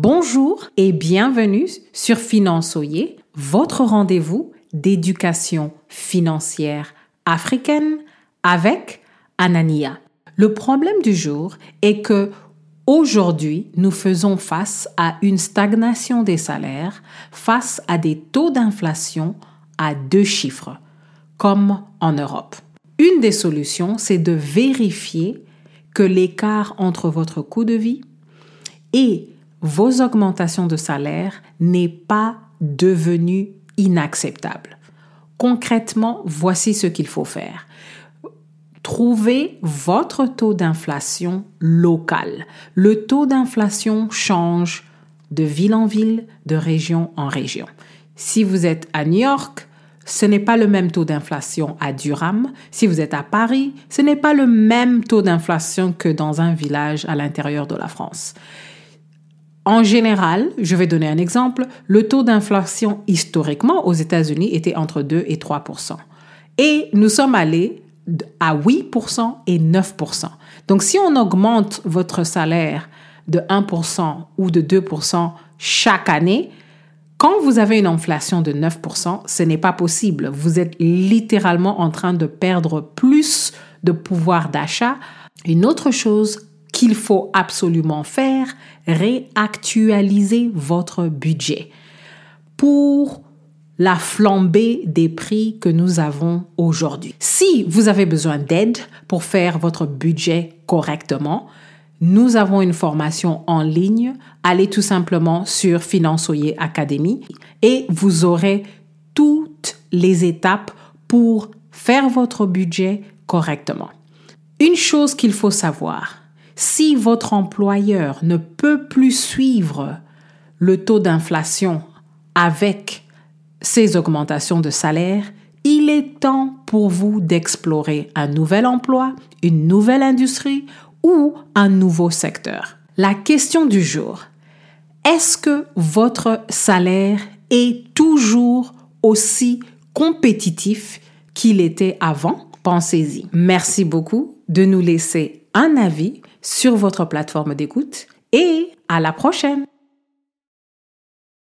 Bonjour et bienvenue sur Finançoyer, votre rendez-vous d'éducation financière africaine avec Anania. Le problème du jour est que aujourd'hui, nous faisons face à une stagnation des salaires, face à des taux d'inflation à deux chiffres, comme en Europe. Une des solutions, c'est de vérifier que l'écart entre votre coût de vie et vos augmentations de salaire n'est pas devenu inacceptable. Concrètement, voici ce qu'il faut faire. Trouvez votre taux d'inflation local. Le taux d'inflation change de ville en ville, de région en région. Si vous êtes à New York, ce n'est pas le même taux d'inflation à Durham. Si vous êtes à Paris, ce n'est pas le même taux d'inflation que dans un village à l'intérieur de la France. En général, je vais donner un exemple, le taux d'inflation historiquement aux États-Unis était entre 2 et 3% Et nous sommes allés à 8% et 9% Donc si on augmente votre salaire de 1% ou de 2% chaque année, quand vous avez une inflation de 9% ce n'est pas possible. Vous êtes littéralement en train de perdre plus de pouvoir d'achat. Une autre chose qu'il faut absolument faire, réactualiser votre budget pour la flambée des prix que nous avons aujourd'hui. Si vous avez besoin d'aide pour faire votre budget correctement, nous avons une formation en ligne. Allez tout simplement sur Finançoyer Academy et vous aurez toutes les étapes pour faire votre budget correctement. Une chose qu'il faut savoir, si votre employeur ne peut plus suivre le taux d'inflation avec ces augmentations de salaire, il est temps pour vous d'explorer un nouvel emploi, une nouvelle industrie ou un nouveau secteur. La question du jour, est-ce que votre salaire est toujours aussi compétitif qu'il était avant? Pensez-y. Merci beaucoup de nous laisser un avis sur votre plateforme d'écoute et à la prochaine.